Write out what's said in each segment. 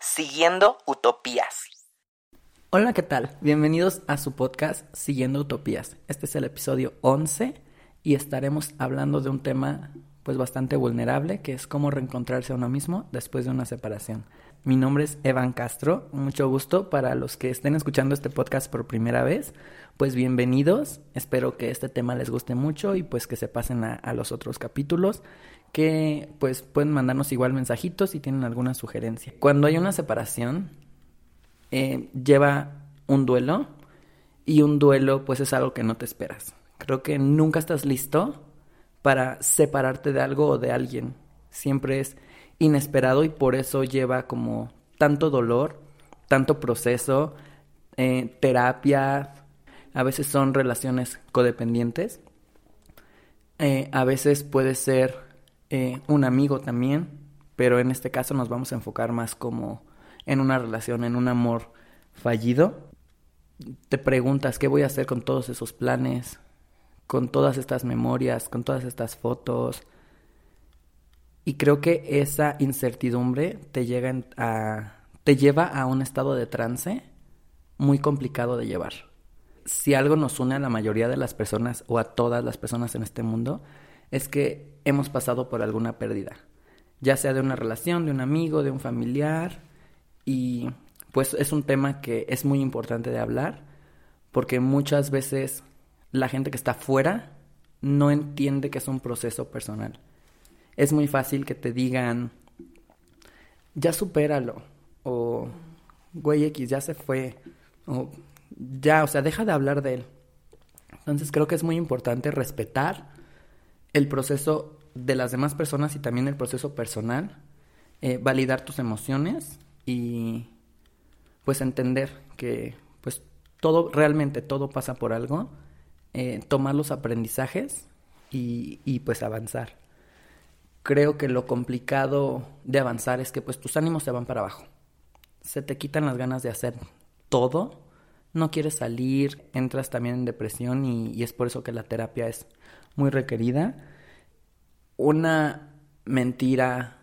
Siguiendo Utopías. Hola, ¿qué tal? Bienvenidos a su podcast Siguiendo Utopías. Este es el episodio 11 y estaremos hablando de un tema pues bastante vulnerable, que es cómo reencontrarse a uno mismo después de una separación. Mi nombre es Evan Castro, mucho gusto para los que estén escuchando este podcast por primera vez, pues bienvenidos, espero que este tema les guste mucho y pues que se pasen a, a los otros capítulos que pues pueden mandarnos igual mensajitos si tienen alguna sugerencia. Cuando hay una separación, eh, lleva un duelo y un duelo pues es algo que no te esperas. Creo que nunca estás listo para separarte de algo o de alguien. Siempre es inesperado y por eso lleva como tanto dolor, tanto proceso, eh, terapia, a veces son relaciones codependientes, eh, a veces puede ser eh, un amigo también, pero en este caso nos vamos a enfocar más como en una relación, en un amor fallido. Te preguntas qué voy a hacer con todos esos planes, con todas estas memorias, con todas estas fotos, y creo que esa incertidumbre te, llega a, te lleva a un estado de trance muy complicado de llevar. Si algo nos une a la mayoría de las personas o a todas las personas en este mundo, es que hemos pasado por alguna pérdida, ya sea de una relación, de un amigo, de un familiar, y pues es un tema que es muy importante de hablar, porque muchas veces la gente que está fuera no entiende que es un proceso personal es muy fácil que te digan, ya supéralo, o güey X ya se fue, o ya, o sea, deja de hablar de él. Entonces creo que es muy importante respetar el proceso de las demás personas y también el proceso personal, eh, validar tus emociones y pues entender que pues todo, realmente todo pasa por algo, eh, tomar los aprendizajes y, y pues avanzar creo que lo complicado de avanzar es que pues tus ánimos se van para abajo. Se te quitan las ganas de hacer todo, no quieres salir, entras también en depresión y, es por eso que la terapia es muy requerida. Una mentira,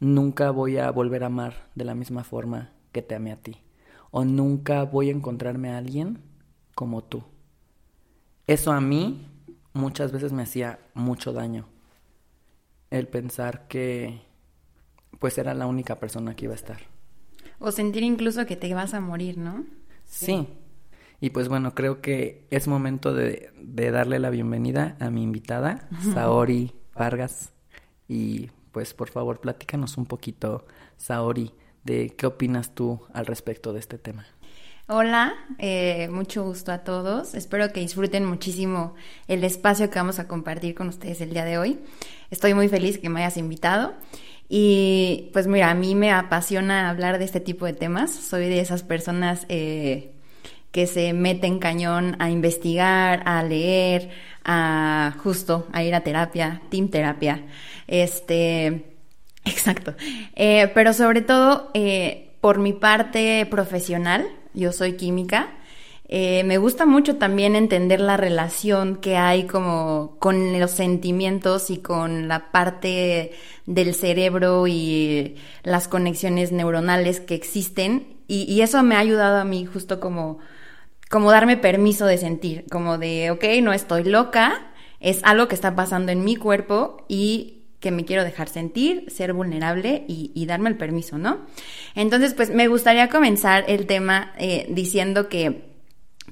nunca voy a volver a amar de la misma forma que te amé a ti. O nunca voy a encontrarme a alguien como tú. Eso a mí muchas veces me hacía mucho daño el pensar que pues era la única persona que iba a estar. O sentir incluso que te ibas a morir, ¿no? Sí. Y pues bueno, creo que es momento de, darle la bienvenida a mi invitada, Saori Vargas. Y pues por favor, platícanos un poquito, Saori, de qué opinas tú al respecto de este tema. Hola, eh, mucho gusto a todos. Espero que disfruten muchísimo el espacio que vamos a compartir con ustedes el día de hoy. Estoy muy feliz que me hayas invitado. Y pues mira, a mí me apasiona hablar de este tipo de temas. Soy de esas personas eh, que se meten cañón a investigar, a leer, a justo a ir a terapia, team terapia. Este, exacto. Eh, pero sobre todo, por mi parte profesional, yo soy química. Eh, me gusta mucho también entender la relación que hay como con los sentimientos y con la parte del cerebro y las conexiones neuronales que existen y, eso me ha ayudado a mí justo como, como darme permiso de sentir, como de, ok, no estoy loca, es algo que está pasando en mi cuerpo y que me quiero dejar sentir, ser vulnerable y, darme el permiso, ¿no? Entonces, pues me gustaría comenzar el tema eh, diciendo que,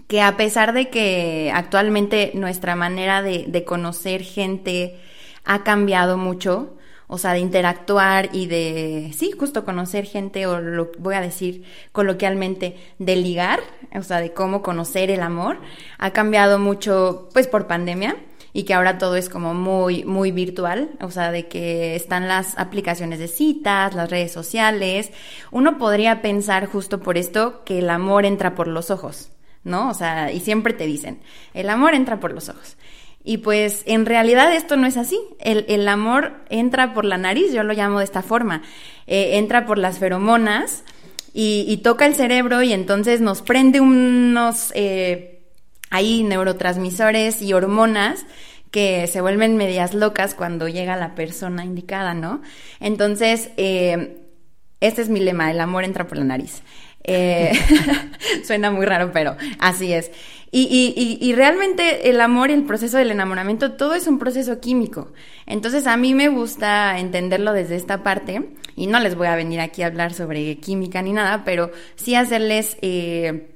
que a pesar de que actualmente nuestra manera de, conocer gente ha cambiado mucho, o sea, de interactuar y de, sí, justo conocer gente, o lo voy a decir coloquialmente, de ligar, o sea, de cómo conocer el amor, ha cambiado mucho, pues, por pandemia y que ahora todo es como muy, muy virtual, o sea, de que están las aplicaciones de citas, las redes sociales. Uno podría pensar justo por esto que el amor entra por los ojos, ¿no? O sea, y siempre te dicen, el amor entra por los ojos. Y pues en realidad esto no es así. El, amor entra por la nariz, yo lo llamo de esta forma. Eh, entra por las feromonas y, toca el cerebro y entonces nos prende unos... Eh, hay neurotransmisores y hormonas que se vuelven medias locas cuando llega la persona indicada, ¿no? Entonces, eh, Este es mi lema, el amor entra por la nariz. Suena muy raro, pero así es. Y, y, y, realmente el amor y el proceso del enamoramiento, todo es un proceso químico. Entonces a mí me gusta entenderlo desde esta parte, y no les voy a venir aquí a hablar sobre química ni nada, pero sí hacerles eh,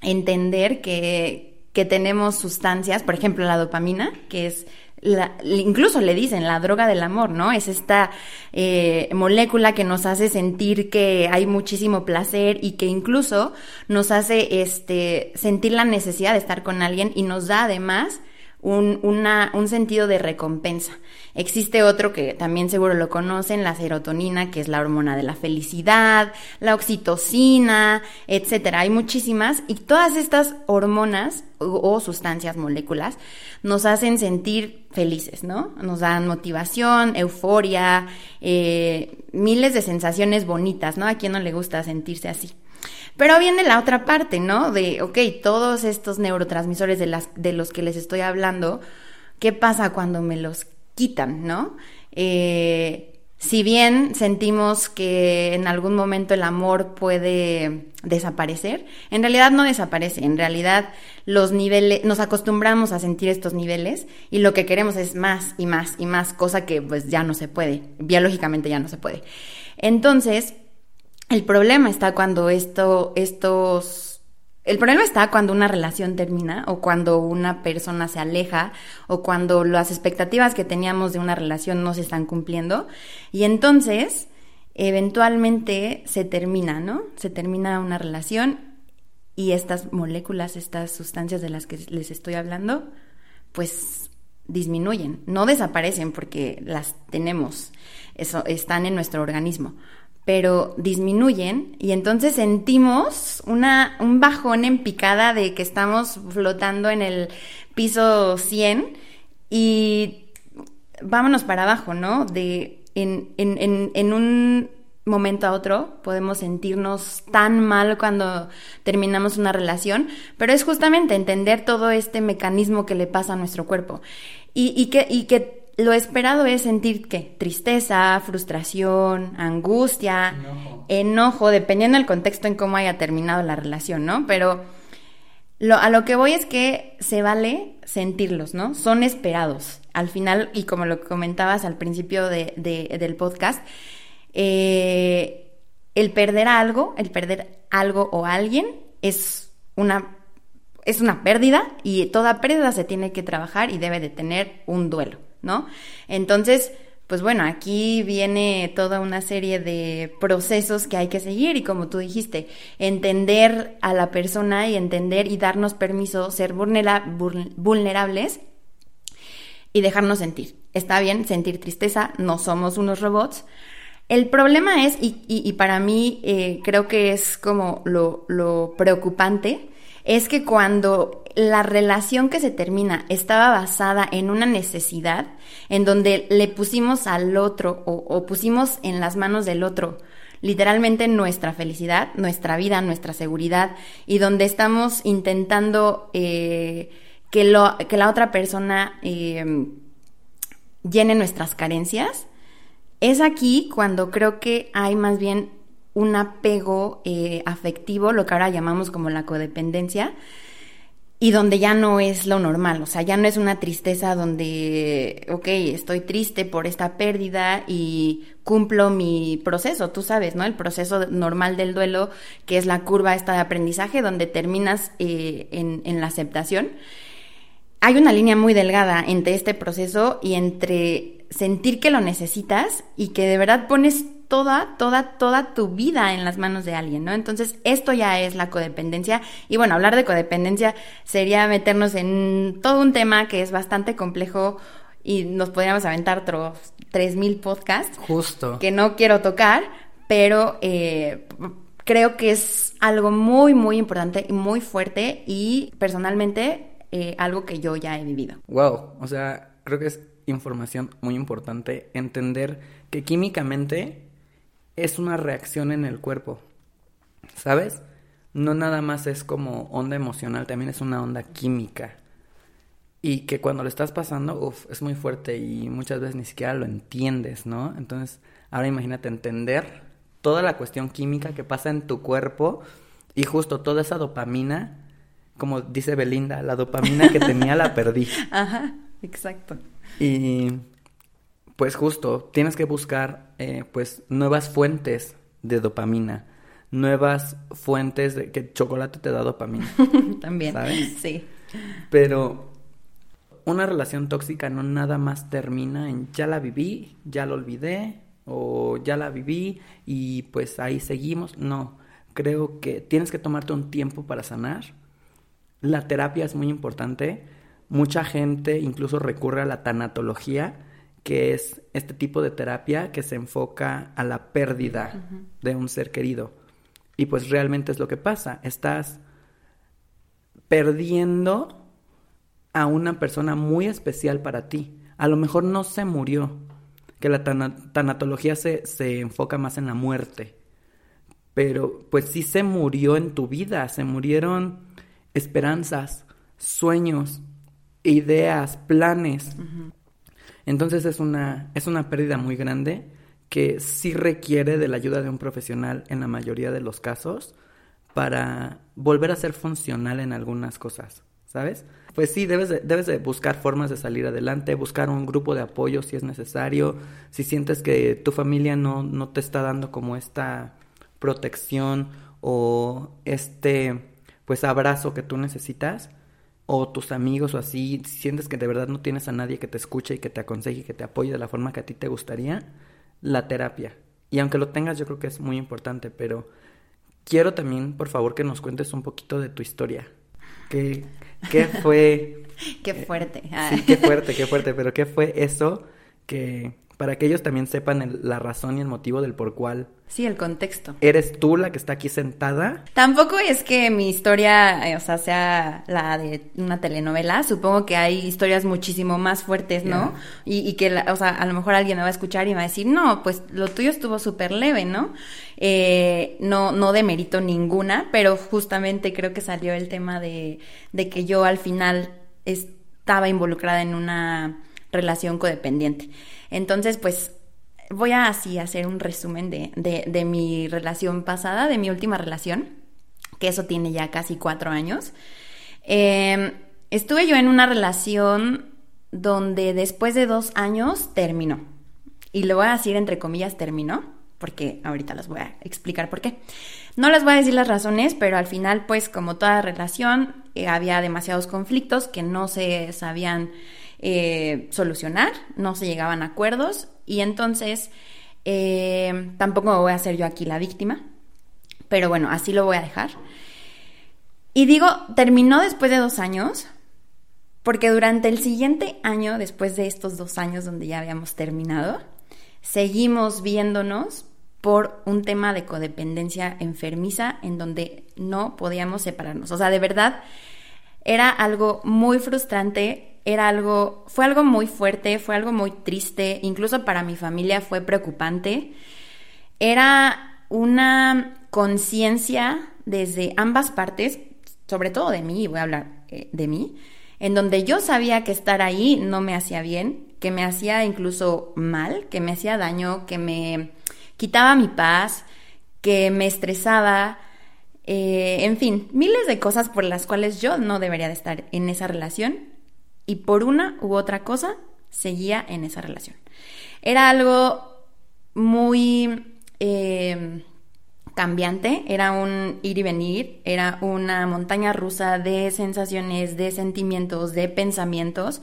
entender que, que tenemos sustancias, por ejemplo la dopamina, que es la, incluso le dicen la droga del amor, ¿no? Es esta eh, molécula que nos hace sentir que hay muchísimo placer y que incluso nos hace este, sentir la necesidad de estar con alguien y nos da además un, una, un sentido de recompensa. Existe otro que también seguro lo conocen, la serotonina, que es la hormona de la felicidad, la oxitocina, etcétera. Hay muchísimas y todas estas hormonas o, sustancias, moléculas, nos hacen sentir felices, ¿no? Nos dan motivación, euforia, eh, miles de sensaciones bonitas, ¿no? A quien no le gusta sentirse así. Pero viene la otra parte, ¿no? De, ok, todos estos neurotransmisores de, las, de los que les estoy hablando, ¿qué pasa cuando me los quitan, ¿no? Eh, si bien sentimos que en algún momento el amor puede desaparecer, en realidad no desaparece, en realidad los niveles, nos acostumbramos a sentir estos niveles y lo que queremos es más y más y más, cosa que pues ya no se puede, biológicamente ya no se puede. Entonces, el problema está cuando esto, estos... El problema está cuando una relación termina o cuando una persona se aleja o cuando las expectativas que teníamos de una relación no se están cumpliendo y entonces eventualmente se termina, ¿no? Se termina una relación y estas moléculas, estas sustancias de las que les estoy hablando, pues disminuyen, no desaparecen porque las tenemos, eso, están en nuestro organismo, pero disminuyen y entonces sentimos una, un bajón en picada de que estamos flotando en el piso 100 y vámonos para abajo, ¿no? De, en, en, en un momento a otro podemos sentirnos tan mal cuando terminamos una relación, pero es justamente entender todo este mecanismo que le pasa a nuestro cuerpo y, y que, y que lo esperado es sentir qué? Tristeza, frustración, angustia, enojo. dependiendo del contexto en cómo haya terminado la relación, ¿no? Pero lo, a lo que voy es que se vale sentirlos, ¿no? Son esperados. Al final, y como lo comentabas al principio de, del podcast, eh, el perder algo, el perder algo o alguien es una, es una pérdida y toda pérdida se tiene que trabajar y debe de tener un duelo. ¿No? Entonces, pues bueno, aquí viene toda una serie de procesos que hay que seguir y como tú dijiste, entender a la persona y entender y darnos permiso ser vulnerables y dejarnos sentir. Está bien sentir tristeza, no somos unos robots. El problema es, y, para mí eh, creo que es como lo, lo preocupante, es que cuando la relación que se termina estaba basada en una necesidad, en donde le pusimos al otro o, pusimos en las manos del otro literalmente nuestra felicidad, nuestra vida, nuestra seguridad, y donde estamos intentando eh, que, la otra persona eh, llene nuestras carencias, es aquí cuando creo que hay más bien un apego eh, afectivo, lo que ahora llamamos como la codependencia, y donde ya no es lo normal, o sea, ya no es una tristeza donde, ok, estoy triste por esta pérdida y cumplo mi proceso, tú sabes, ¿no? El proceso normal del duelo, que es la curva esta de aprendizaje, donde terminas eh, en, en la aceptación. Hay una línea muy delgada entre este proceso y entre sentir que lo necesitas y que de verdad pones toda, toda, toda tu vida en las manos de alguien, ¿no? Entonces, esto ya es la codependencia. Y bueno, hablar de codependencia sería meternos en todo un tema que es bastante complejo y nos podríamos aventar otros 3.000 podcasts. Justo. Que no quiero tocar, pero eh, creo que es algo muy, muy importante y muy fuerte y personalmente eh, algo que yo ya he vivido. Wow, o sea, creo que es información muy importante entender que químicamente es una reacción en el cuerpo. ¿Sabes? No nada más es como onda emocional, también es una onda química. Y que cuando lo estás pasando, uff, es muy fuerte y muchas veces ni siquiera lo entiendes, ¿no? Entonces, ahora imagínate entender toda la cuestión química que pasa en tu cuerpo y justo toda esa dopamina, como dice Belinda, la dopamina que tenía la perdí. Ajá, exacto. Y pues justo tienes que buscar eh, pues nuevas fuentes de dopamina, nuevas fuentes de que chocolate te da dopamina. También, ¿sabes? sí. Pero una relación tóxica no nada más termina en ya la viví, ya la olvidé o ya la viví y pues ahí seguimos. No, creo que tienes que tomarte un tiempo para sanar. La terapia es muy importante. Mucha gente incluso recurre a la tanatología, que es este tipo de terapia que se enfoca a la pérdida de un ser querido. Y pues realmente es lo que pasa. Estás perdiendo a una persona muy especial para ti. A lo mejor no se murió, que la tanatología se, se enfoca más en la muerte. Pero pues sí se murió en tu vida, se murieron esperanzas, sueños, ideas, planes. Entonces es una, es una pérdida muy grande que sí requiere de la ayuda de un profesional en la mayoría de los casos para volver a ser funcional en algunas cosas, ¿sabes? Pues sí, debes de, debes de buscar formas de salir adelante, buscar un grupo de apoyo si es necesario, si sientes que tu familia no, no te está dando como esta protección o este pues abrazo que tú necesitas o tus amigos o así, si sientes que de verdad no tienes a nadie que te escuche y que te aconseje y que te apoye de la forma que a ti te gustaría, la terapia. Y aunque lo tengas, yo creo que es muy importante, pero quiero también, por favor, que nos cuentes un poquito de tu historia. ¿Qué, qué fue? qué fuerte. Sí, qué fuerte, qué fuerte, pero ¿qué fue eso que para que ellos también sepan la razón y el motivo del por cuál. Sí, el contexto. ¿Eres tú la que está aquí sentada? Tampoco es que mi historia, eh, o sea, sea la de una telenovela. Supongo que hay historias muchísimo más fuertes, ¿no? Y, que, o sea, a lo mejor alguien me va a escuchar y va a decir, no, pues lo tuyo estuvo súper leve, ¿no? Eh, no, no demerito ninguna, pero justamente creo que salió el tema de, de que yo al final estaba involucrada en una relación codependiente. Entonces, pues voy a así hacer un resumen de, de, mi relación pasada, de mi última relación, que eso tiene ya casi cuatro años. Em, estuve yo en una relación donde después de dos años terminó. Y lo voy a decir entre comillas terminó, porque ahorita les voy a explicar por qué. No les voy a decir las razones, pero al final, pues como toda relación, eh, había demasiados conflictos que no se sabían eh, solucionar, no se llegaban a acuerdos y entonces eh, tampoco me voy a hacer yo aquí la víctima, pero bueno, así lo voy a dejar. Y digo, terminó después de dos años, porque durante el siguiente año, después de estos dos años donde ya habíamos terminado, seguimos viéndonos por un tema de codependencia enfermiza en donde no podíamos separarnos. O sea, de verdad, era algo muy frustrante era algo, fue algo muy fuerte, fue algo muy triste, incluso para mi familia fue preocupante. Era una conciencia desde ambas partes, sobre todo de mí, voy a hablar eh, de mí, en donde yo sabía que estar ahí no me hacía bien, que me hacía incluso mal, que me hacía daño, que me quitaba mi paz, que me estresaba, eh, en fin, miles de cosas por las cuales yo no debería de estar en esa relación y por una u otra cosa seguía en esa relación. Era algo muy eh, cambiante, era un ir y venir, era una montaña rusa de sensaciones, de sentimientos, de pensamientos,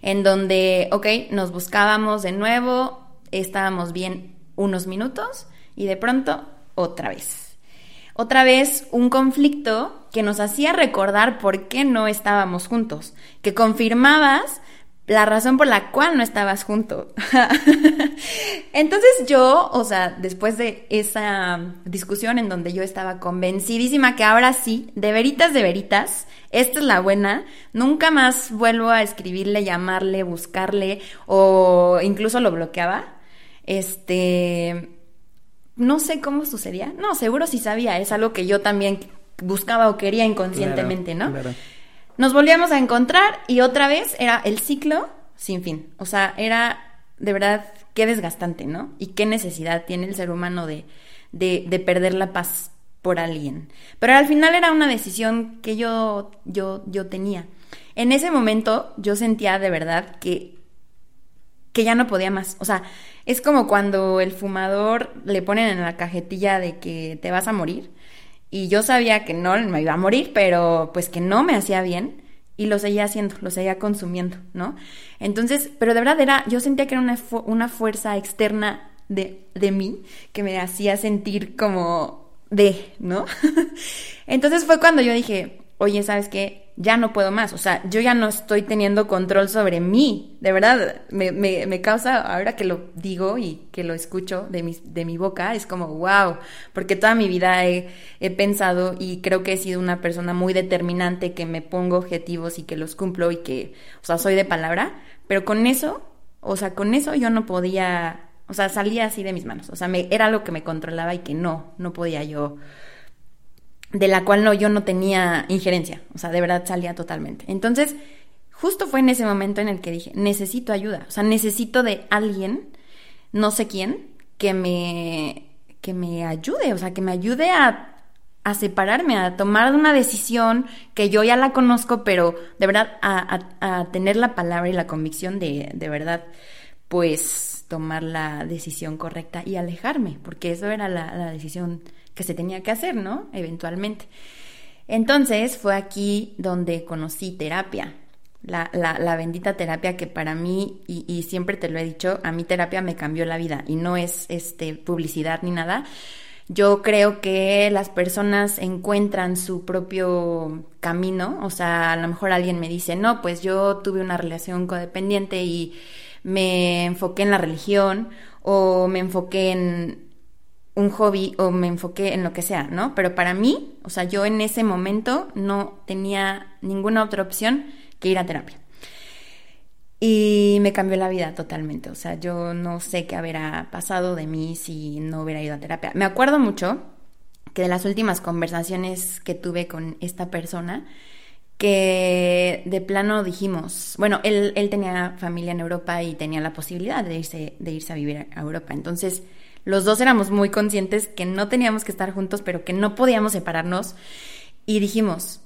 en donde, ok, nos buscábamos de nuevo, estábamos bien unos minutos y de pronto otra vez otra vez un conflicto que nos hacía recordar por qué no estábamos juntos, que confirmabas la razón por la cual no estabas junto. Entonces yo, o sea, después de esa discusión en donde yo estaba convencidísima que ahora sí, de veritas, de veritas, esta es la buena, nunca más vuelvo a escribirle, llamarle, buscarle o incluso lo bloqueaba. Este, no sé cómo sucedía. No, seguro sí sabía. Es algo que yo también buscaba o quería inconscientemente, ¿no? Nos volvíamos a encontrar y otra vez era el ciclo sin fin. O sea, era de verdad qué desgastante, ¿no? Y qué necesidad tiene el ser humano de, de, de perder la paz por alguien. Pero al final era una decisión que yo, yo, yo tenía. En ese momento yo sentía de verdad que, que ya no podía más. O sea, es como cuando el fumador le ponen en la cajetilla de que te vas a morir. Y yo sabía que no me iba a morir, pero pues que no me hacía bien. Y lo seguía haciendo, lo seguía consumiendo, ¿no? Entonces, pero de verdad era, yo sentía que era una, una fuerza externa de, de mí que me hacía sentir como de, ¿no? Entonces fue cuando yo dije, oye, ¿sabes qué? Ya no puedo más, o sea, yo ya no estoy teniendo control sobre mí, de verdad, me, me, me causa, ahora que lo digo y que lo escucho de mi, de mi boca, es como, wow, porque toda mi vida he, he pensado y creo que he sido una persona muy determinante, que me pongo objetivos y que los cumplo y que, o sea, soy de palabra, pero con eso, o sea, con eso yo no podía o sea, salía así de mis manos. O sea, me, era algo que me controlaba y que no, no podía yo, de la cual no, yo no tenía injerencia. O sea, de verdad salía totalmente. Entonces, justo fue en ese momento en el que dije, necesito ayuda. O sea, necesito de alguien, no sé quién, que me, que me ayude. O sea, que me ayude a a separarme, a tomar una decisión que yo ya la conozco, pero de verdad a, a tener la palabra y la convicción de, de verdad, pues tomar la decisión correcta y alejarme, porque eso era la, decisión que se tenía que hacer, ¿no? Eventualmente. Entonces fue aquí donde conocí terapia, la, la, bendita terapia que para mí, y, y, siempre te lo he dicho, a mí terapia me cambió la vida y no es este, publicidad ni nada. Yo creo que las personas encuentran su propio camino, o sea, a lo mejor alguien me dice, no, pues yo tuve una relación codependiente y me enfoqué en la religión o me enfoqué en un hobby o me enfoqué en lo que sea, ¿no? Pero para mí, o sea, yo en ese momento no tenía ninguna otra opción que ir a terapia. Y me cambió la vida totalmente, o sea, yo no sé qué habrá pasado de mí si no hubiera ido a terapia. Me acuerdo mucho que de las últimas conversaciones que tuve con esta persona, que de plano dijimos, bueno, él, él tenía familia en Europa y tenía la posibilidad de irse, de irse a vivir a Europa. Entonces, los dos éramos muy conscientes que no teníamos que estar juntos, pero que no podíamos separarnos. Y dijimos,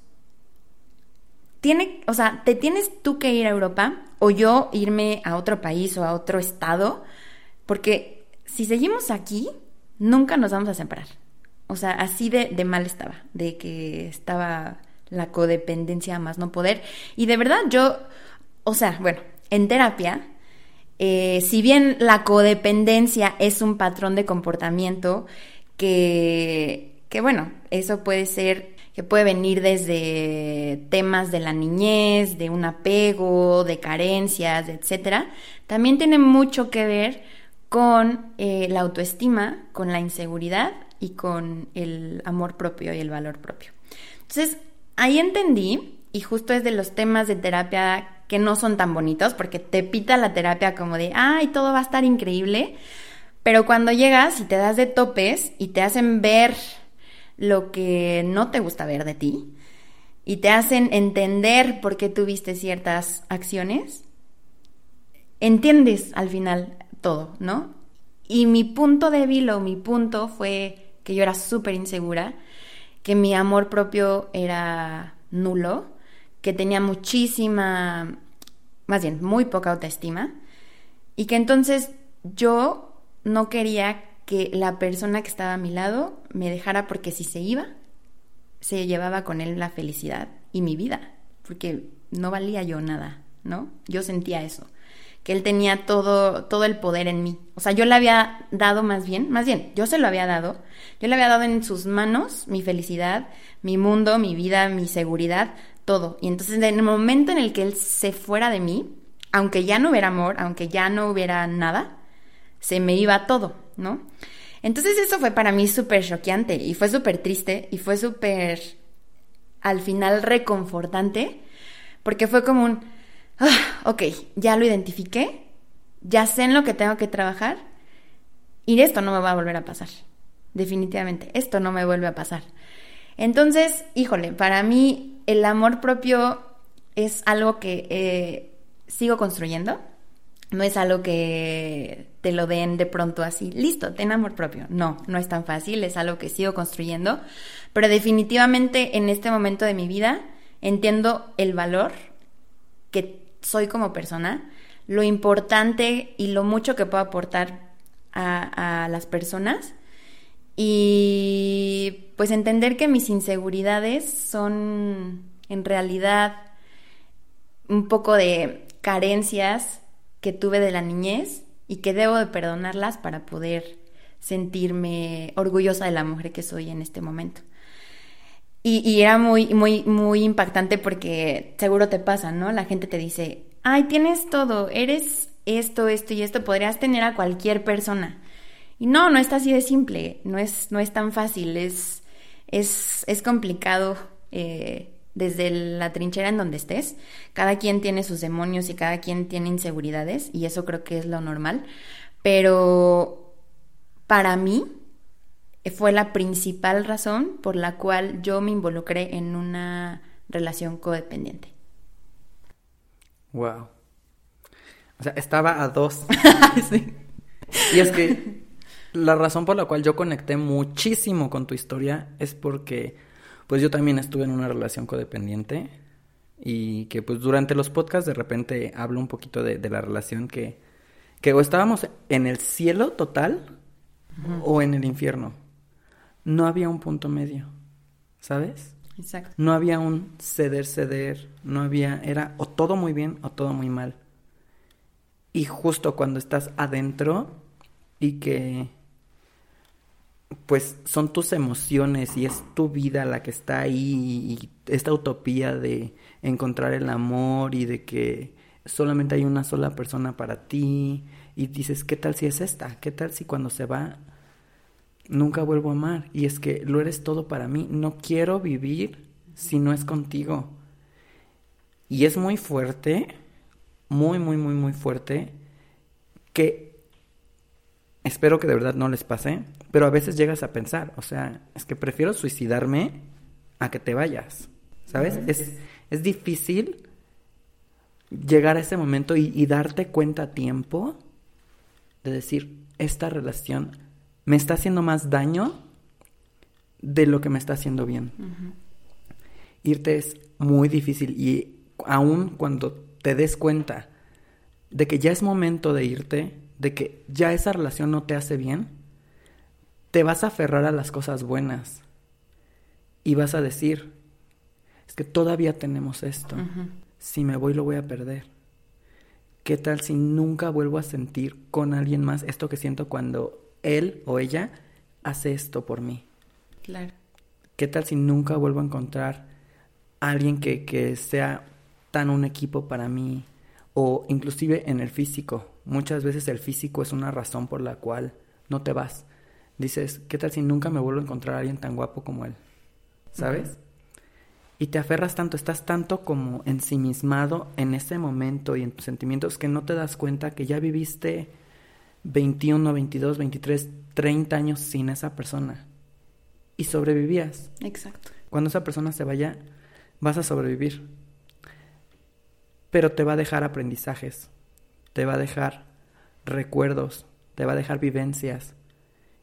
tiene, o sea, te tienes tú que ir a Europa o yo irme a otro país o a otro estado, porque si seguimos aquí, nunca nos vamos a separar. O sea, así de, de mal estaba, de que estaba la codependencia más no poder. Y de verdad yo, o sea, bueno, en terapia, eh, si bien la codependencia es un patrón de comportamiento que, bueno, eso puede ser, que puede venir desde temas de la niñez, de un apego, de carencias, etcétera, también tiene mucho que ver con eh, la autoestima, con la inseguridad y con el amor propio y el valor propio. Entonces, ahí entendí, y justo es de los temas de terapia que no son tan bonitos, porque te pita la terapia como de, ay, todo va a estar increíble, pero cuando llegas y te das de topes y te hacen ver lo que no te gusta ver de ti, y te hacen entender por qué tuviste ciertas acciones, entiendes al final todo, ¿no? Y mi punto débil o mi punto fue que yo era súper insegura que mi amor propio era nulo, que tenía muchísima, más bien, muy poca autoestima, y que entonces yo no quería que la persona que estaba a mi lado me dejara porque si se iba, se llevaba con él la felicidad y mi vida, porque no valía yo nada, ¿no? Yo sentía eso que él tenía todo, todo el poder en mí. O sea, yo le había dado más bien, más bien, yo se lo había dado, yo le había dado en sus manos mi felicidad, mi mundo, mi vida, mi seguridad, todo. Y entonces en el momento en el que él se fuera de mí, aunque ya no hubiera amor, aunque ya no hubiera nada, se me iba todo, ¿no? Entonces eso fue para mí súper choqueante y fue súper triste y fue súper al final reconfortante porque fue como un ah, ok, ya lo identifiqué, ya sé en lo que tengo que trabajar y esto no me va a volver a pasar. Definitivamente, esto no me vuelve a pasar. Entonces, híjole, para mí el amor propio es algo que eh, sigo construyendo. no es algo que te lo den de pronto así, listo, ten amor propio. No, no es tan fácil, es algo que sigo construyendo, pero definitivamente en este momento de mi vida entiendo el valor que soy como persona, lo importante y lo mucho que puedo aportar a, a las personas y pues entender que mis inseguridades son en realidad un poco de carencias que tuve de la niñez y que debo de perdonarlas para poder sentirme orgullosa de la mujer que soy en este momento. Y, era muy, muy, muy impactante porque seguro te pasa, ¿no? La gente te dice, ay, tienes todo, eres esto, esto y esto, podrías tener a cualquier persona. Y no, no está así de simple, no es, no es tan fácil, es, es, es complicado eh, desde la trinchera en donde estés. Cada quien tiene sus demonios y cada quien tiene inseguridades y eso creo que es lo normal. Pero para mí fue la principal razón por la cual yo me involucré en una relación codependiente. Wow. O sea, estaba a dos. sí. Y es que la razón por la cual yo conecté muchísimo con tu historia es porque pues yo también estuve en una relación codependiente y que pues durante los podcasts de repente hablo un poquito de, la relación que, que o estábamos en el cielo total o en el infierno. No había un punto medio, ¿sabes? Exacto. No había un ceder, ceder, no había, era o todo muy bien o todo muy mal. Y justo cuando estás adentro y que pues son tus emociones y es tu vida la que está ahí y esta utopía de encontrar el amor y de que solamente hay una sola persona para ti y dices, ¿qué tal si es esta? ¿Qué tal si cuando se va nunca vuelvo a amar? Y es que lo eres todo para mí, no quiero vivir si no es contigo. Y es muy fuerte, muy, muy, muy, muy fuerte, que espero que de verdad no les pase, pero a veces llegas a pensar, o sea, es que prefiero suicidarme a que te vayas, ¿sabes? Es, es difícil llegar a ese momento y, darte cuenta a tiempo de decir, esta relación me está haciendo más daño de lo que me está haciendo bien. Irte es muy difícil y aún cuando te des cuenta de que ya es momento de irte, de que ya esa relación no te hace bien, te vas a aferrar a las cosas buenas y vas a decir, es que todavía tenemos esto, si me voy lo voy a perder. ¿Qué tal si nunca vuelvo a sentir con alguien más esto que siento cuando él o ella hace esto por mí? Claro. ¿Qué tal si nunca vuelvo a encontrar a alguien que, que sea tan un equipo para mí? O inclusive en el físico. Muchas veces el físico es una razón por la cual no te vas dices, ¿qué tal si nunca me vuelvo a encontrar a alguien tan guapo como él? ¿Sabes? Y te aferras tanto, estás tanto como ensimismado en ese momento y en tus sentimientos que no te das cuenta que ya viviste 21, 22, 23, 30 años sin esa persona. Y sobrevivías. Exacto. Cuando esa persona se vaya, vas a sobrevivir. Pero te va a dejar aprendizajes, te va a dejar recuerdos, te va a dejar vivencias,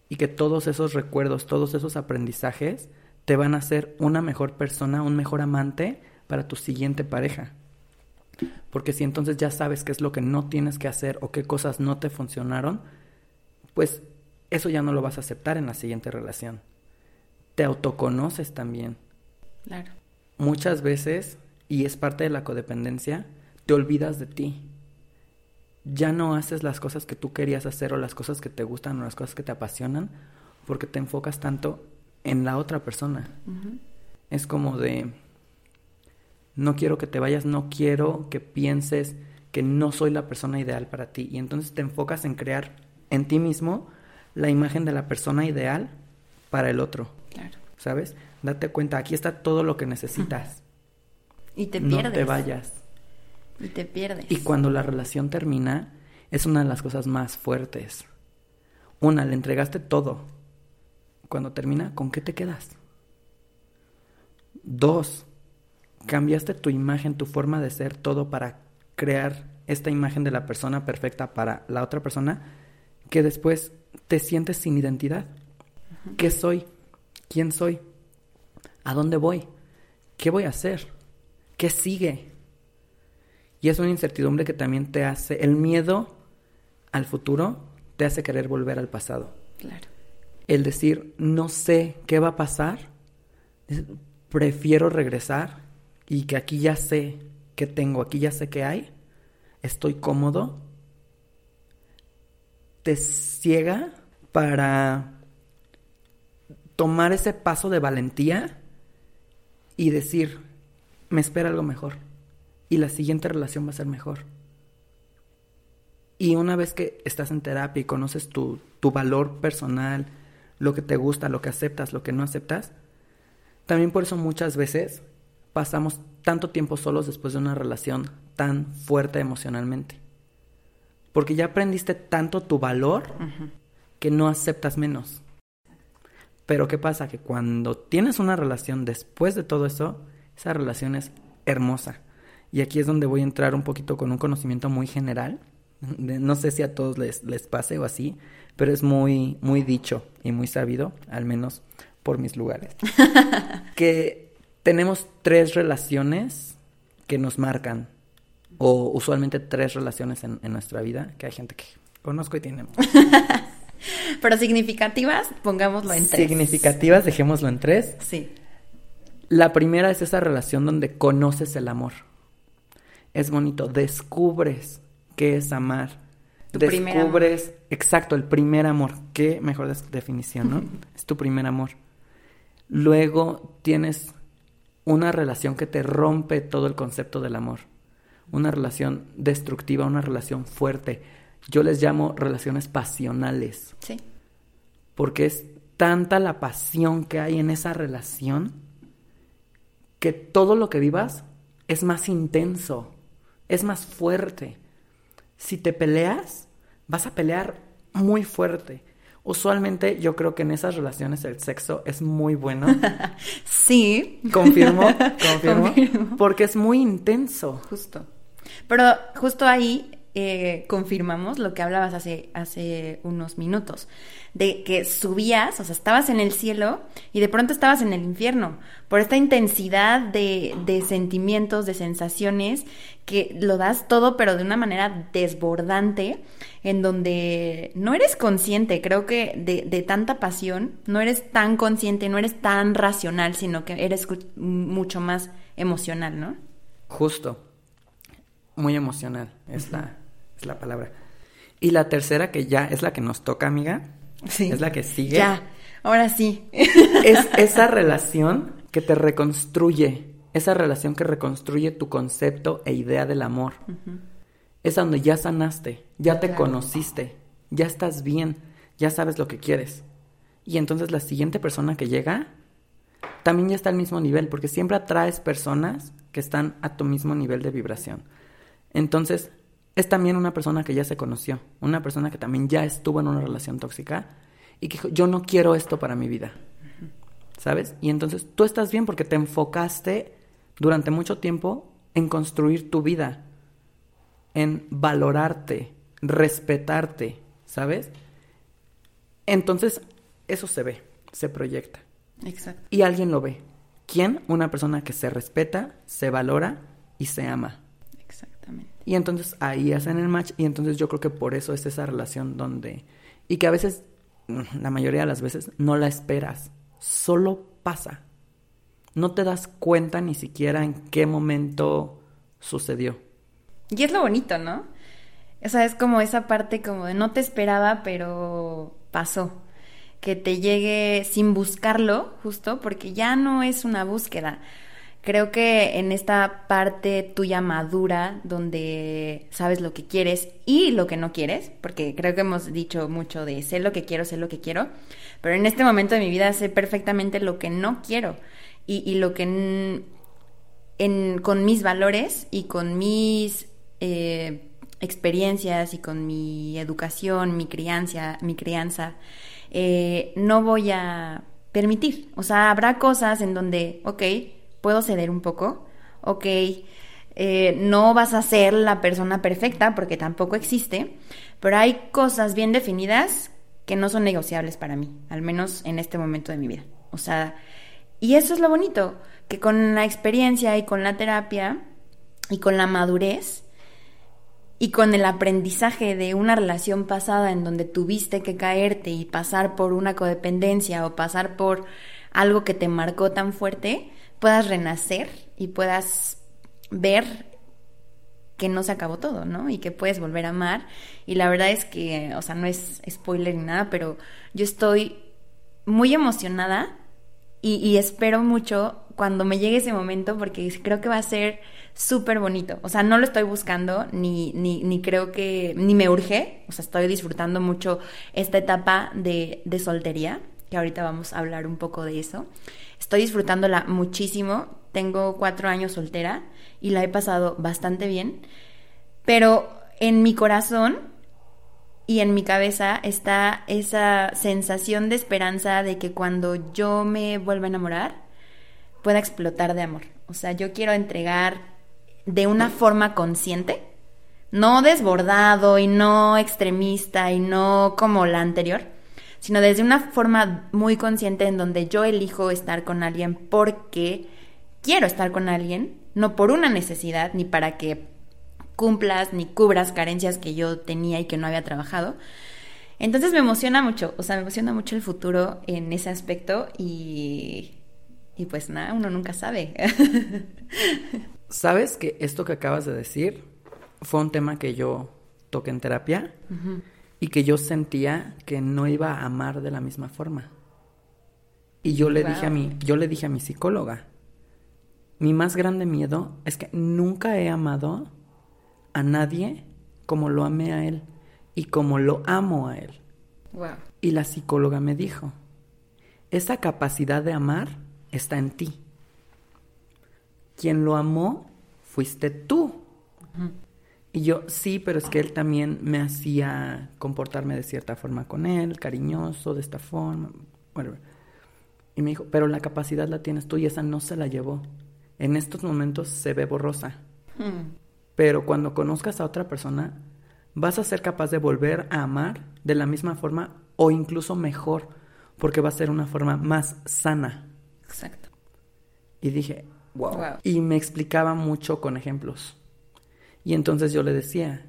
y que todos esos recuerdos, todos esos aprendizajes te van a hacer una mejor persona, un mejor amante para tu siguiente pareja. Porque si entonces ya sabes qué es lo que no tienes que hacer o qué cosas no te funcionaron, pues eso ya no lo vas a aceptar en la siguiente relación. Te autoconoces también. Claro. Muchas veces, y es parte de la codependencia, te olvidas de ti ya no haces las cosas que tú querías hacer o las cosas que te gustan o las cosas que te apasionan porque te enfocas tanto en la otra persona. Es como de, no quiero que te vayas, no quiero que pienses que no soy la persona ideal para ti. Y entonces te enfocas en crear en ti mismo la imagen de la persona ideal para el otro. Claro. ¿Sabes? Date cuenta, aquí está todo lo que necesitas. Y te pierdes. No te vayas. Y te pierdes. Y cuando la relación termina, es una de las cosas más fuertes. Una, le entregaste todo. Cuando termina, ¿con qué te quedas? Dos, cambiaste tu imagen, tu forma de ser, todo para crear esta imagen de la persona perfecta para la otra persona que después te sientes sin identidad. ¿Qué soy? ¿Quién soy? ¿A dónde voy? ¿Qué voy a hacer? ¿Qué sigue? Y es una incertidumbre que también te hace, el miedo al futuro te hace querer volver al pasado. Claro. El decir, no sé qué va a pasar, prefiero regresar y que aquí ya sé qué tengo, aquí ya sé qué hay, estoy cómodo, te ciega para tomar ese paso de valentía y decir, me espera algo mejor y la siguiente relación va a ser mejor. Y una vez que estás en terapia y conoces tu, tu valor personal, lo que te gusta, lo que aceptas, lo que no aceptas, también por eso muchas veces pasamos tanto tiempo solos después de una relación tan fuerte emocionalmente. Porque ya aprendiste tanto tu valor que no aceptas menos. Pero ¿qué pasa? Que cuando tienes una relación después de todo eso, esa relación es hermosa. Y aquí es donde voy a entrar un poquito con un conocimiento muy general. No sé si a todos les, les pase o así, pero es muy, muy dicho y muy sabido, al menos por mis lugares. que tenemos tres relaciones que nos marcan, o usualmente tres relaciones en, en nuestra vida, que hay gente que conozco y tiene. Pero significativas, pongámoslo en tres. Significativas, dejémoslo en tres. Sí. La primera es esa relación donde conoces el amor. Es bonito, descubres qué es amar. Tu primer descubres, exacto, el primer amor. Qué mejor definición, ¿no? es tu primer amor. Luego tienes una relación que te rompe todo el concepto del amor. Una relación destructiva, una relación fuerte. Yo les llamo relaciones pasionales Sí. porque es tanta la pasión que hay en esa relación que todo lo que vivas es más intenso, es más fuerte. Si te peleas, vas a pelear muy fuerte. Usualmente yo creo que en esas relaciones el sexo es muy bueno. Sí. Confirmo, confirmo, Confirmo. porque es muy intenso. Justo. Pero justo ahí eh, confirmamos lo que hablabas hace, hace unos minutos, de que subías, o sea, estabas en el cielo y de pronto estabas en el infierno, por esta intensidad de, de sentimientos, de sensaciones, que lo das todo, pero de una manera desbordante, en donde no eres consciente, creo que de, de tanta pasión, no eres tan consciente, no eres tan racional, sino que eres mucho más emocional, ¿no? Justo. Muy emocional es, la, es la palabra. Y la tercera, que ya es la que nos toca, amiga, Sí. es la que sigue. Ya, ahora sí. Es esa relación que te reconstruye, esa relación que reconstruye tu concepto e idea del amor. Es donde ya sanaste, ya te Claro. conociste, ya estás bien, ya sabes lo que quieres. Y entonces la siguiente persona que llega también ya está al mismo nivel, porque siempre atraes personas que están a tu mismo nivel de vibración. Entonces, es también una persona que ya se conoció, una persona que también ya estuvo en una relación tóxica y que dijo, yo no quiero esto para mi vida. ¿Sabes? Y entonces tú estás bien porque te enfocaste durante mucho tiempo en construir tu vida, en valorarte, respetarte, ¿sabes? Entonces, eso se ve, se proyecta Exacto. y alguien lo ve. ¿Quién? Una persona que se respeta, se valora y se ama. Y entonces ahí hacen el match y entonces yo creo que por eso es esa relación donde... Y que a veces, mm, la mayoría de las veces, no la esperas. Solo pasa. No te das cuenta ni siquiera en qué momento sucedió. Y es lo bonito, ¿no? O sea, es como esa parte como de no te esperaba, pero pasó. Que te llegue sin buscarlo, justo, porque ya no es una búsqueda. Creo que en esta parte tuya madura, donde sabes lo que quieres y lo que no quieres, porque creo que hemos dicho mucho de sé lo que quiero, sé lo que quiero, pero en este momento de mi vida sé perfectamente lo que no quiero y, lo que con mis valores y con mis eh, experiencias y con mi educación, mi crianza, mi crianza, eh, no voy a permitir. O sea, habrá cosas en donde, ok, puedo ceder un poco, ok, Eh, no vas a ser la persona perfecta porque tampoco existe, pero hay cosas bien definidas que no son negociables para mí, al menos en este momento de mi vida. O sea, y eso es lo bonito, que con la experiencia y con la terapia y con la madurez y con el aprendizaje de una relación pasada en donde tuviste que caerte y pasar por una codependencia o pasar por algo que te marcó tan fuerte, puedas renacer y puedas ver que no se acabó todo, ¿no? Y que puedes volver a amar. Y la verdad es que, o sea, no es spoiler ni nada, pero yo estoy muy emocionada y, espero mucho cuando me llegue ese momento porque creo que va a ser súper bonito. O sea, no lo estoy buscando ni, ni, ni, creo que, ni me urge. O sea, estoy disfrutando mucho esta etapa de, de soltería, que ahorita vamos a hablar un poco de eso. Estoy disfrutándola muchísimo. Tengo cuatro años soltera y la he pasado bastante bien. Pero en mi corazón y en mi cabeza está esa sensación de esperanza de que cuando yo me vuelva a enamorar, pueda explotar de amor. O sea, yo quiero entregar de una forma consciente, no desbordado y no extremista y no como la anterior, sino desde una forma muy consciente en donde yo elijo estar con alguien porque quiero estar con alguien, no por una necesidad ni para que cumplas ni cubras carencias que yo tenía y que no había trabajado. Entonces me emociona mucho, o sea, me emociona mucho el futuro en ese aspecto y, y pues nada, uno nunca sabe. ¿Sabes que esto que acabas de decir fue un tema que yo toqué en terapia y que yo sentía que no iba a amar de la misma forma? Y yo le dije a mi, yo le dije a mi psicóloga, mi más grande miedo es que nunca he amado a nadie como lo amé a él y como lo amo a él. Y la psicóloga me dijo, esa capacidad de amar está en ti. Quien lo amó fuiste tú. Y yo, sí, pero es que él también me hacía comportarme de cierta forma con él, cariñoso, de esta forma. Y me dijo, pero la capacidad la tienes tú y esa no se la llevó. En estos momentos se ve borrosa. Hmm. Pero cuando conozcas a otra persona, vas a ser capaz de volver a amar de la misma forma o incluso mejor, porque va a ser una forma más sana. Exacto. Y dije, wow. Y me explicaba mucho con ejemplos. Y entonces yo le decía,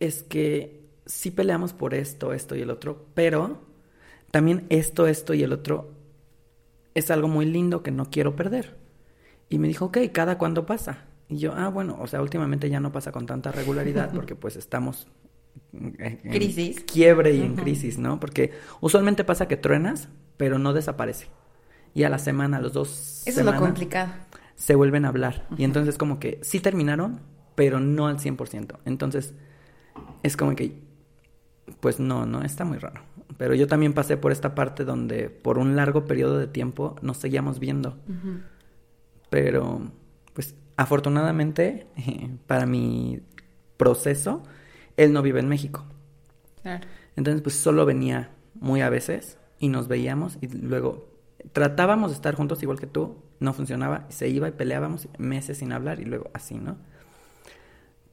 es que sí peleamos por esto, esto y el otro, pero también esto, esto y el otro es algo muy lindo que no quiero perder. Y me dijo, ok, ¿cada cuándo pasa? Y yo, ah, bueno, o sea, últimamente ya no pasa con tanta regularidad porque pues estamos en crisis. quiebre y en crisis, ¿no? Porque usualmente pasa que truenas, pero no desaparece. Y a la semana, a los dos Eso es lo complicado. Se vuelven a hablar. Y entonces como que sí terminaron, pero no al 100%. Entonces es como que, pues no, no, está muy raro. Pero yo también pasé por esta parte donde por un largo periodo de tiempo nos seguíamos viendo. Pero, pues afortunadamente, para mi proceso, él no vive en México. Entonces, pues solo venía muy a veces y nos veíamos y luego tratábamos de estar juntos igual que tú, no funcionaba, y se iba y peleábamos meses sin hablar y luego así, ¿no?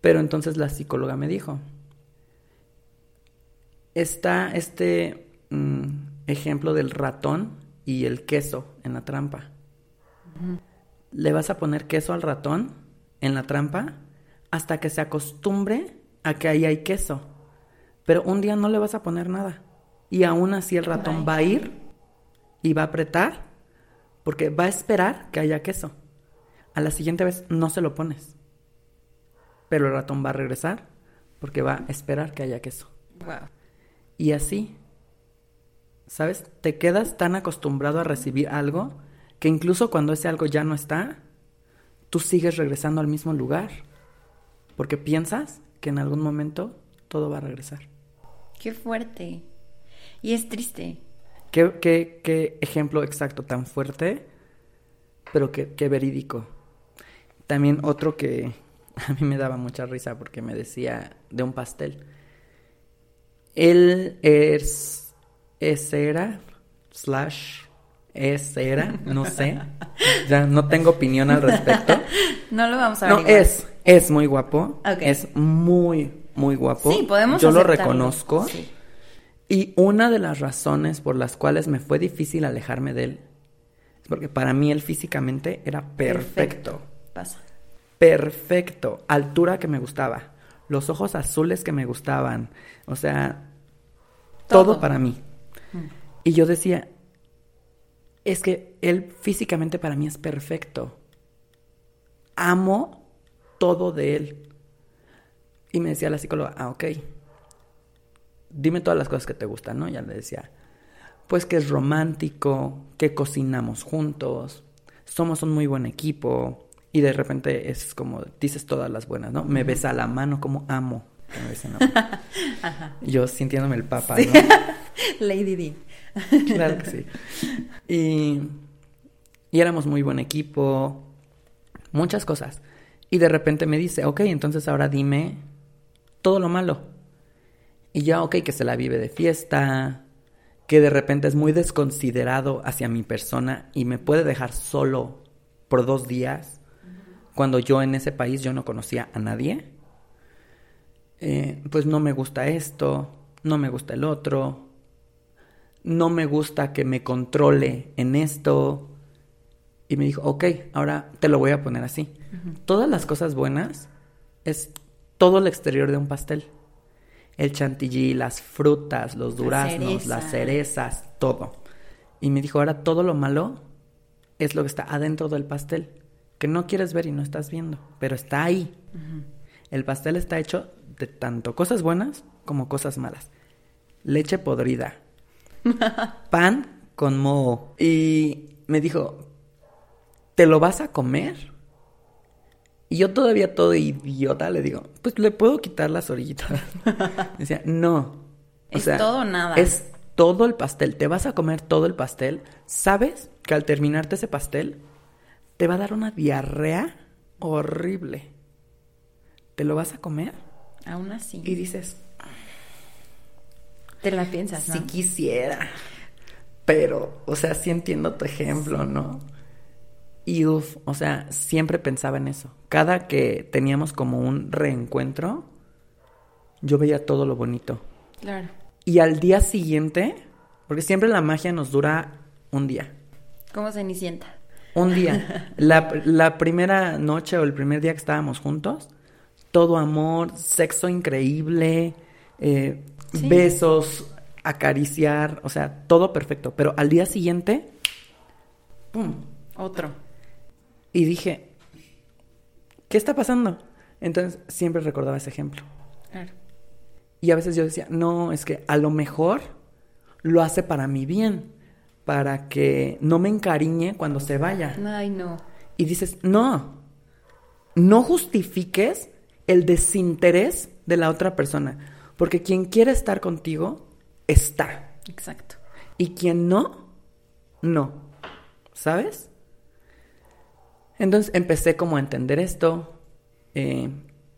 Pero entonces la psicóloga me dijo, está este mm, ejemplo del ratón y el queso en la trampa le vas a poner queso al ratón en la trampa hasta que se acostumbre a que ahí hay queso. Pero un día no le vas a poner nada. Y aún así el ratón va a ir y va a apretar porque va a esperar que haya queso. A la siguiente vez no se lo pones. Pero el ratón va a regresar porque va a esperar que haya queso. Y así, ¿sabes? Te quedas tan acostumbrado a recibir algo que incluso cuando ese algo ya no está, tú sigues regresando al mismo lugar, porque piensas que en algún momento todo va a regresar. Qué fuerte. Y es triste. Qué, qué, ejemplo exacto tan fuerte, pero qué, qué verídico. También otro que a mí me daba mucha risa porque me decía de un pastel. Él es, es era, slash, es, era, no sé. Ya no tengo opinión al respecto. no lo vamos a No, averiguar. es, es muy guapo. Ok. Es muy, muy guapo. Sí, podemos Yo lo reconozco. Sí. Y una de las razones por las cuales me fue difícil alejarme de él es porque para mí él físicamente era perfecto. Pasa. Perfecto. Altura que me gustaba. Los ojos azules que me gustaban. O sea, todo, Todo. para mí. Mm. Y yo decía, es que él físicamente para mí es perfecto. Amo todo de él. Y me decía la psicóloga, ah, ok. Dime todas las cosas que te gustan, ¿no? Ya le decía, pues que es romántico, que cocinamos juntos, somos un muy buen equipo. Y de repente es como, dices todas las buenas, ¿no? Me besa la mano como amo. que me besen la mano. Yo sintiéndome el papa, ¿no? Lady D. Claro que sí. Y, y éramos muy buen equipo, muchas cosas. Y de repente me dice, ok, entonces ahora dime todo lo malo. Y ya, ok, que se la vive de fiesta, que de repente es muy desconsiderado hacia mi persona y me puede dejar solo por dos días, cuando yo en ese país yo no conocía a nadie. Eh, pues no me gusta esto, no me gusta el otro, no me gusta que me controle en esto. Y me dijo, ok, ahora te lo voy a poner así. Todas las cosas buenas es todo el exterior de un pastel. El chantilly, las frutas, los duraznos, las cereza. cerezas, todo. Y me dijo, ahora todo lo malo es lo que está adentro del pastel, que no quieres ver y no estás viendo, pero está ahí. El pastel está hecho de tanto cosas buenas como cosas malas. Leche podrida, pan con moho. Y me dijo, ¿te lo vas a comer? Y yo todavía todo idiota le digo, pues le puedo quitar las orillitas. Decía, no. Es todo o nada. Es todo el pastel. Te vas a comer todo el pastel. ¿Sabes que al terminarte ese pastel te va a dar una diarrea horrible? ¿Te lo vas a comer? Aún así. Y dices, Te la piensas, ¿no? si quisiera. Pero, o sea, sí entiendo tu ejemplo, ¿no? Y uff, o sea, siempre pensaba en eso. Cada que teníamos como un reencuentro, yo veía todo lo bonito. Claro. Y al día siguiente, porque siempre la magia nos dura un día. ¿Cómo Cenicienta? Un día. La, la primera noche o el primer día que estábamos juntos, todo amor, sexo increíble, eh, Sí. besos, acariciar, o sea, todo perfecto. Pero al día siguiente, ¡pum! Otro. Y dije, ¿qué está pasando? Entonces siempre recordaba ese ejemplo. Claro. Y a veces yo decía, no, es que a lo mejor lo hace para mi bien, para que no me encariñe cuando se vaya. Ay, no. Y dices, no, no justifiques el desinterés de la otra persona, porque quien quiere estar contigo, está. Exacto. Y quien no, no. ¿Sabes? Entonces empecé como a entender esto. eh,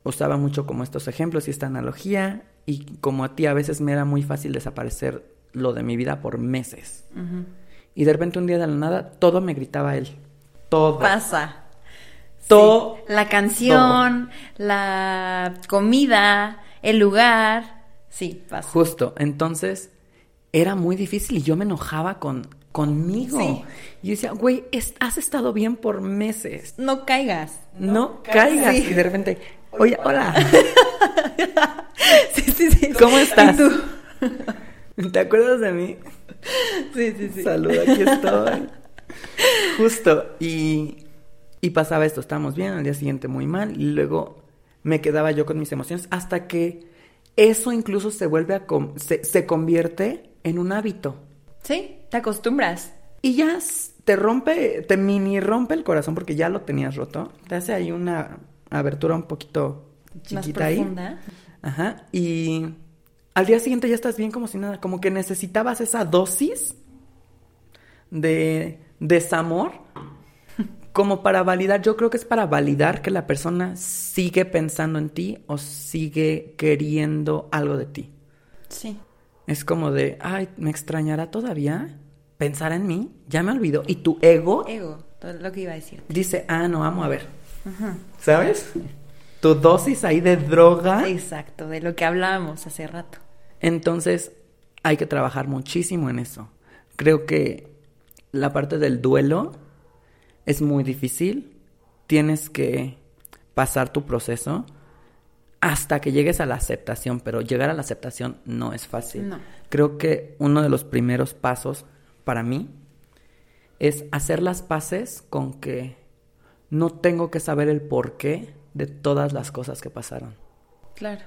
usaba mucho como estos ejemplos y esta analogía. Y como a ti a veces me era muy fácil desaparecer lo de mi vida por meses. Y de repente un día de la nada todo me gritaba él. Todo. Pasa. Todo. Sí. La canción, la comida, el lugar. Sí, pasa. Justo. Entonces era muy difícil y yo me enojaba con conmigo. Sí. Y yo decía, güey, es- has estado bien por meses. No caigas. No, caigas. Sí. Y de repente, oye, hola. Sí, sí, sí. ¿Cómo estás? ¿Y tú? ¿Te acuerdas de mí? Sí, sí, sí. Salud, aquí estoy. Justo. Y, y pasaba esto, estábamos bien, al día siguiente muy mal, y luego me quedaba yo con mis emociones hasta que eso incluso se vuelve a se, se convierte en un hábito. Sí, te acostumbras. Y ya te rompe, te mini rompe el corazón porque ya lo tenías roto. Te hace ahí una abertura un poquito Más chiquita ahí. profunda. Ajá. Y al día siguiente ya estás bien como si nada. Como que necesitabas esa dosis de desamor como para validar. Yo creo que es para validar que la persona sigue pensando en ti o sigue queriendo algo de ti. Sí. Es como de, ay, ¿me extrañará todavía? Pensar en mí, ya me olvidó. Y tu ego Ego. todo lo que iba a decir. Dice, ah, no, vamos a ver. ¿Sabes? Tu dosis ahí de droga. Exacto, de lo que hablábamos hace rato. Entonces, hay que trabajar muchísimo en eso. Creo que la parte del duelo es muy difícil. Tienes que pasar tu proceso hasta que llegues a la aceptación, pero llegar a la aceptación no es fácil. No. Creo que uno de los primeros pasos para mí es hacer las paces con que no tengo que saber el porqué de todas las cosas que pasaron. Claro.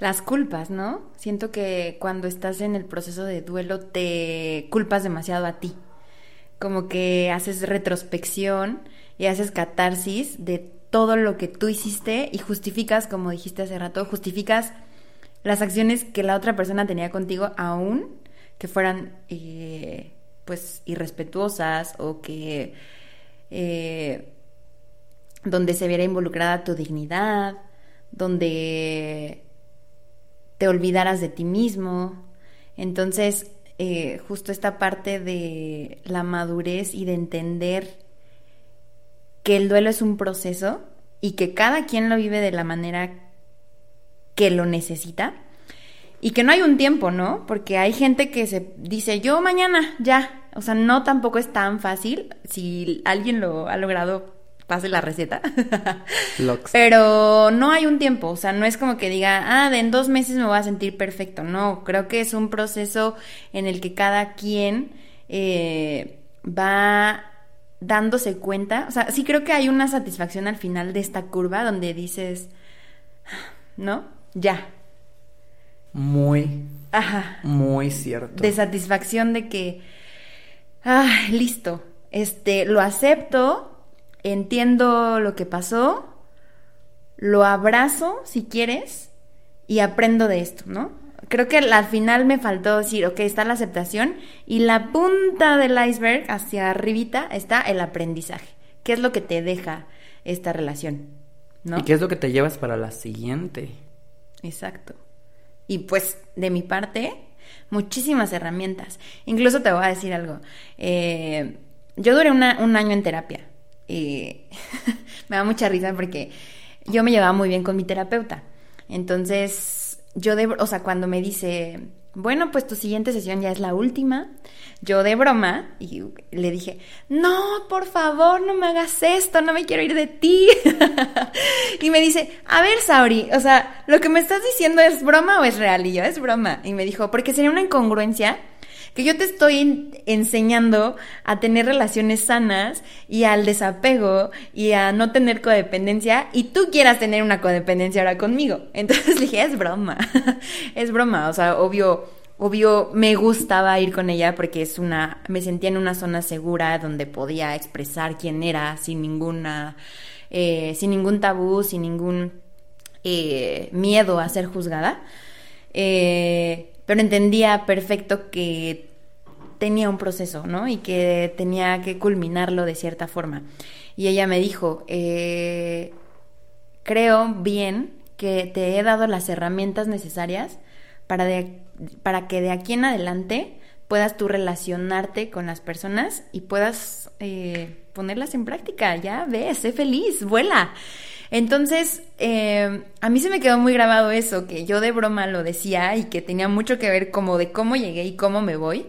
Las culpas, ¿no? Siento que cuando estás en el proceso de duelo te culpas demasiado a ti. Como que haces retrospección y haces catarsis de todo lo que tú hiciste y justificas, como dijiste hace rato, justificas las acciones que la otra persona tenía contigo aún que fueran eh, pues irrespetuosas o que eh, donde se viera involucrada tu dignidad, donde te olvidaras de ti mismo. Entonces, eh, justo esta parte de la madurez y de entender que el duelo es un proceso y que cada quien lo vive de la manera que lo necesita y que no hay un tiempo, ¿no? Porque hay gente que se dice, yo mañana, ya. O sea, no tampoco es tan fácil. Si alguien lo ha logrado, pase la receta. Pero no hay un tiempo. O sea, no es como que diga, ah, de en dos meses me voy a sentir perfecto. No, creo que es un proceso en el que cada quien eh, va dándose cuenta. O sea, sí creo que hay una satisfacción al final de esta curva donde dices, ¿no? Ya, muy, muy cierto. De satisfacción de que, ah, listo, este, lo acepto, entiendo lo que pasó, lo abrazo si quieres y aprendo de esto, ¿no? Creo que al final me faltó decir, ok, está la aceptación y la punta del iceberg hacia arribita está el aprendizaje. ¿Qué es lo que te deja esta relación? ¿no? ¿Y qué es lo que te llevas para la siguiente? Exacto. Y pues de mi parte, muchísimas herramientas. Incluso te voy a decir algo. Eh, yo duré un año en terapia. Y me da mucha risa porque yo me llevaba muy bien con mi terapeuta. Entonces, yo de, o sea, cuando me dice, bueno, pues tu siguiente sesión ya es la última. Yo de broma y le dije, no, por favor, no me hagas esto, no me quiero ir de ti. y me dice, a ver, Sauri, o sea, lo que me estás diciendo es broma o es real? Y yo, es broma. Y me dijo, porque sería una incongruencia que yo te estoy enseñando a tener relaciones sanas y al desapego y a no tener codependencia y tú quieras tener una codependencia ahora conmigo. Entonces dije, es broma, es broma, o sea, obvio, obvio me gustaba ir con ella porque es una, me sentía en una zona segura donde podía expresar quién era sin ninguna, eh, sin ningún tabú, sin ningún eh, miedo a ser juzgada. Eh, pero entendía perfecto que tenía un proceso, ¿no? Y que tenía que culminarlo de cierta forma. Y ella me dijo, eh, creo bien que te he dado las herramientas necesarias para, para que de aquí en adelante puedas tú relacionarte con las personas y puedas eh, ponerlas en práctica. Ya ves, sé feliz, vuela. Entonces, eh, a mí se me quedó muy grabado eso, que yo de broma lo decía y que tenía mucho que ver como de cómo llegué y cómo me voy.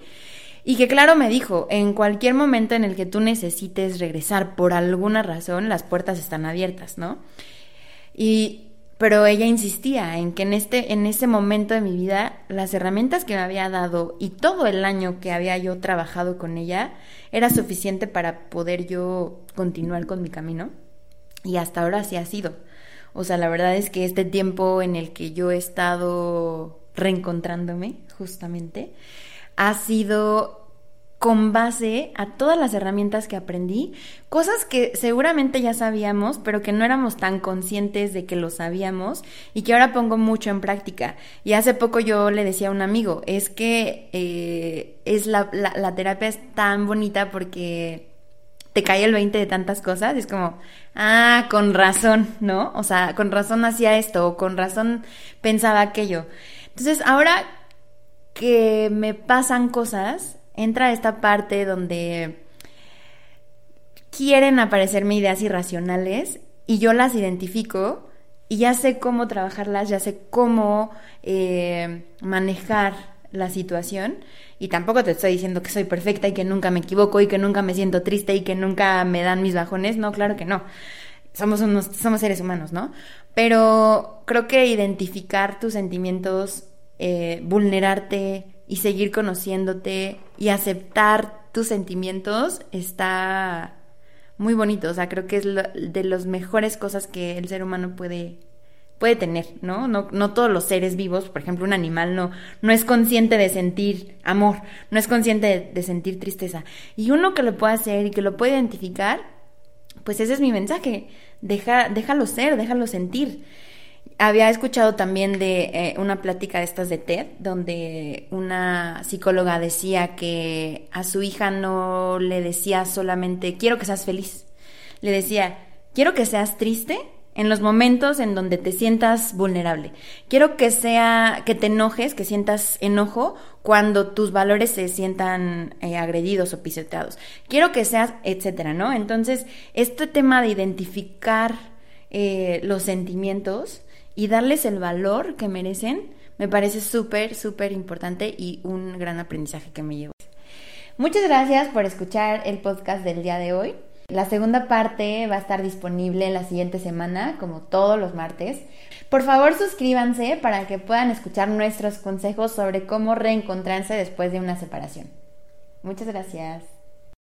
Y que claro me dijo, en cualquier momento en el que tú necesites regresar por alguna razón, las puertas están abiertas, ¿no? Y pero ella insistía en que en este en ese momento de mi vida las herramientas que me había dado y todo el año que había yo trabajado con ella era suficiente para poder yo continuar con mi camino. Y hasta ahora sí ha sido. O sea, la verdad es que este tiempo en el que yo he estado reencontrándome, justamente, ha sido con base a todas las herramientas que aprendí, cosas que seguramente ya sabíamos, pero que no éramos tan conscientes de que lo sabíamos y que ahora pongo mucho en práctica. Y hace poco yo le decía a un amigo, es que eh, es la, la terapia es tan bonita porque te cae el 20 de tantas cosas, es como, ah, con razón, ¿no? O sea, con razón hacía esto, o con razón pensaba aquello. Entonces, ahora que me pasan cosas, entra esta parte donde quieren aparecerme ideas irracionales y yo las identifico y ya sé cómo trabajarlas, ya sé cómo eh, manejar la situación. Y tampoco te estoy diciendo que soy perfecta y que nunca me equivoco y que nunca me siento triste y que nunca me dan mis bajones. No, claro que no. Somos, unos, somos seres humanos, ¿no? Pero creo que identificar tus sentimientos, eh, vulnerarte y seguir conociéndote y aceptar tus sentimientos está muy bonito. O sea, creo que es de las mejores cosas que el ser humano puede, puede tener, ¿no? ¿no? No todos los seres vivos, por ejemplo, un animal no, no es consciente de sentir amor, no es consciente de, sentir tristeza. Y uno que lo puede hacer y que lo puede identificar, pues ese es mi mensaje. Deja, déjalo ser, déjalo sentir. Había escuchado también de eh, una plática de estas de TED, donde una psicóloga decía que a su hija no le decía solamente, quiero que seas feliz. Le decía, quiero que seas triste en los momentos en donde te sientas vulnerable. Quiero que sea, que te enojes, que sientas enojo cuando tus valores se sientan eh, agredidos o pisoteados. Quiero que seas, etcétera, ¿no? Entonces, este tema de identificar eh, los sentimientos y darles el valor que merecen, me parece súper, súper importante y un gran aprendizaje que me llevo. Muchas gracias por escuchar el podcast del día de hoy. La segunda parte va a estar disponible la siguiente semana, como todos los martes. Por favor, suscríbanse para que puedan escuchar nuestros consejos sobre cómo reencontrarse después de una separación. Muchas gracias.